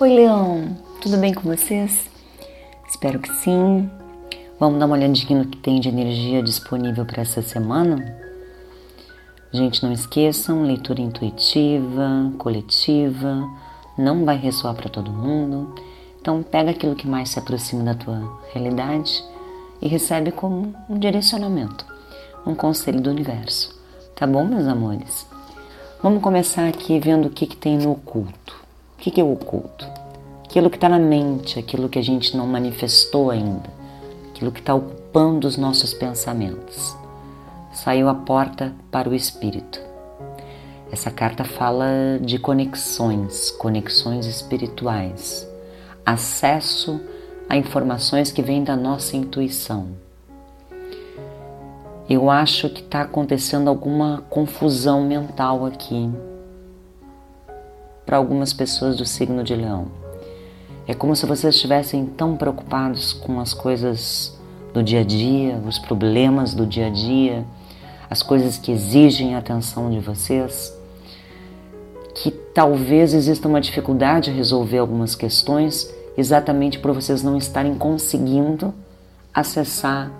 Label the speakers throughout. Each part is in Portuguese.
Speaker 1: Oi, Leão, tudo bem com vocês? Espero que sim. Vamos dar uma olhadinha no que tem de energia disponível para essa semana? Gente, não esqueçam, leitura intuitiva, coletiva, não vai ressoar para todo mundo. Então pega aquilo que mais se aproxima da tua realidade e recebe como um direcionamento, um conselho do universo. Tá bom, meus amores? Vamos começar aqui vendo o que, que tem no oculto. O que, que é o oculto? Aquilo que está na mente, aquilo que a gente não manifestou ainda, aquilo que está ocupando os nossos pensamentos. Saiu a porta para o espírito. Essa carta fala de conexões, conexões espirituais, acesso a informações que vêm da nossa intuição. Eu acho que está acontecendo alguma confusão mental aqui para algumas pessoas do signo de Leão. É como se vocês estivessem tão preocupados com as coisas do dia a dia, os problemas do dia a dia, as coisas que exigem a atenção de vocês, que talvez exista uma dificuldade a resolver algumas questões exatamente por vocês não estarem conseguindo acessar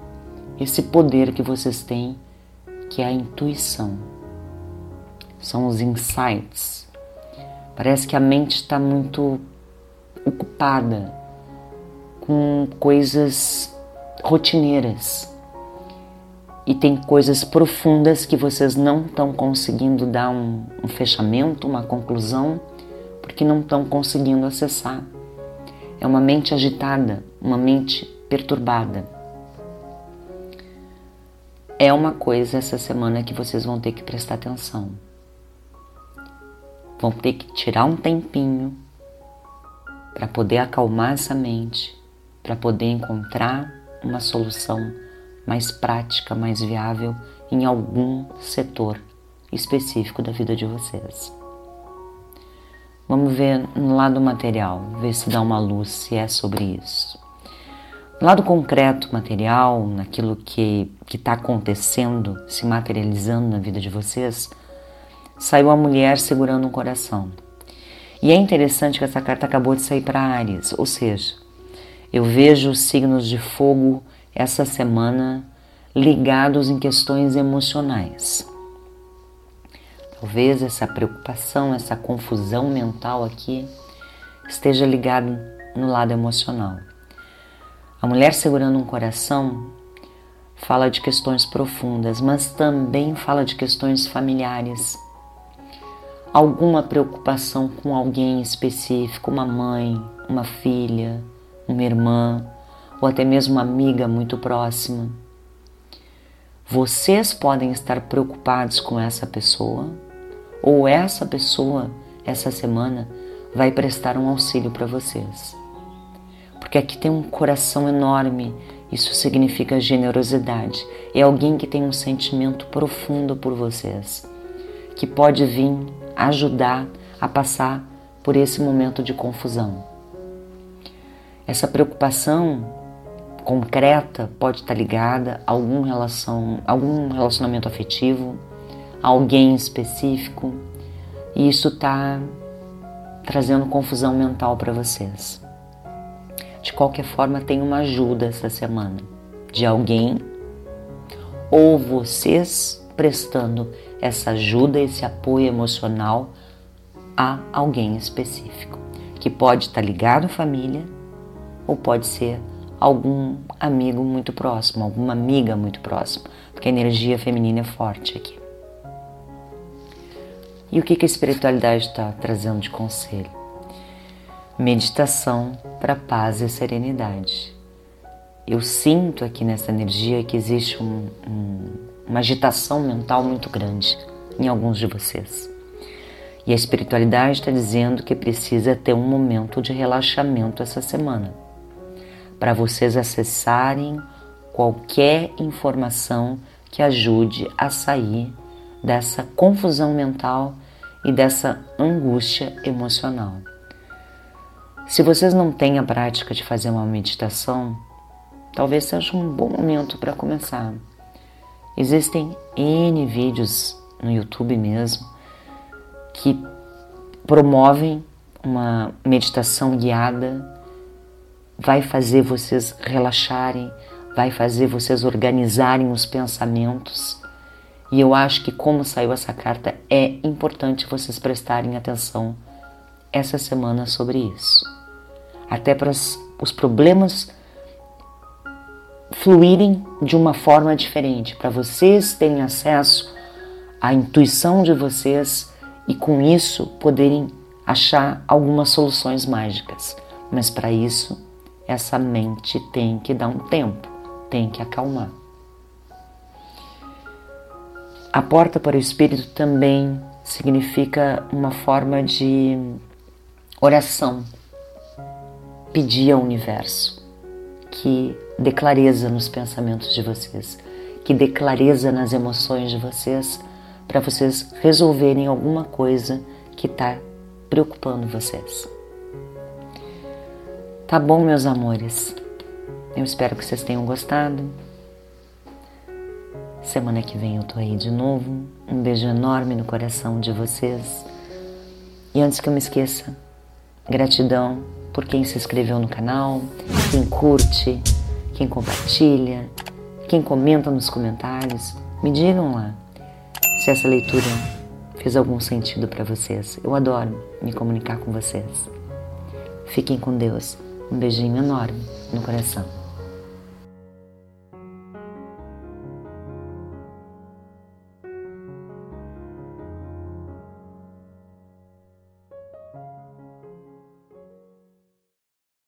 Speaker 1: esse poder que vocês têm, que é a intuição. São os insights. Parece que a mente está muito ocupada com coisas rotineiras e tem coisas profundas que vocês não estão conseguindo dar um, um fechamento, uma conclusão, porque não estão conseguindo acessar. É uma mente agitada, uma mente perturbada. É uma coisa essa semana que vocês vão ter que prestar atenção. Vão ter que tirar um tempinho para poder acalmar essa mente, para poder encontrar uma solução mais prática, mais viável em algum setor específico da vida de vocês. Vamos ver no lado material, ver se dá uma luz, se é sobre isso. No lado concreto, material, naquilo que está acontecendo, se materializando na vida de vocês, saiu a mulher segurando um coração. E é interessante que essa carta acabou de sair para Ares, ou seja, eu vejo os signos de fogo essa semana ligados em questões emocionais. Talvez essa preocupação, essa confusão mental aqui esteja ligado no lado emocional. A mulher segurando um coração fala de questões profundas, mas também fala de questões familiares. Alguma preocupação com alguém específico, uma mãe, uma filha, uma irmã ou até mesmo uma amiga muito próxima. Vocês podem estar preocupados com essa pessoa ou essa pessoa essa semana vai prestar um auxílio para vocês. Porque aqui tem um coração enorme, isso significa generosidade. É alguém que tem um sentimento profundo por vocês, que pode vir ajudar a passar por esse momento de confusão. Essa preocupação concreta pode estar ligada a algum, relação, algum relacionamento afetivo, a alguém específico, e isso está trazendo confusão mental para vocês. De qualquer forma, tem uma ajuda essa semana de alguém ou vocês prestando essa ajuda, esse apoio emocional a alguém específico, que pode estar ligado à família ou pode ser algum amigo muito próximo, alguma amiga muito próxima, porque a energia feminina é forte aqui. E o que a espiritualidade está trazendo de conselho? Meditação para paz e serenidade. Eu sinto aqui nessa energia que existe um, um, uma agitação mental muito grande em alguns de vocês. E a espiritualidade está dizendo que precisa ter um momento de relaxamento essa semana para vocês acessarem qualquer informação que ajude a sair dessa confusão mental e dessa angústia emocional. Se vocês não têm a prática de fazer uma meditação, talvez seja um bom momento para começar. Existem N vídeos no YouTube mesmo que promovem uma meditação guiada, vai fazer vocês relaxarem, vai fazer vocês organizarem os pensamentos. E eu acho que, como saiu essa carta, é importante vocês prestarem atenção essa semana sobre isso. Até para os problemas fluírem de uma forma diferente, para vocês terem acesso à intuição de vocês e com isso poderem achar algumas soluções mágicas. Mas para isso, essa mente tem que dar um tempo, tem que acalmar. A porta para o espírito também significa uma forma de oração. Pedir ao universo que dê clareza nos pensamentos de vocês, que dê clareza nas emoções de vocês, para vocês resolverem alguma coisa que está preocupando vocês. Tá bom, meus amores? Eu espero que vocês tenham gostado. Semana que vem eu tô aí de novo. Um beijo enorme no coração de vocês. E antes que eu me esqueça, gratidão por quem se inscreveu no canal, quem curte, quem compartilha, quem comenta nos comentários. Me digam lá se essa leitura fez algum sentido para vocês. Eu adoro me comunicar com vocês. Fiquem com Deus. Um beijinho enorme no coração.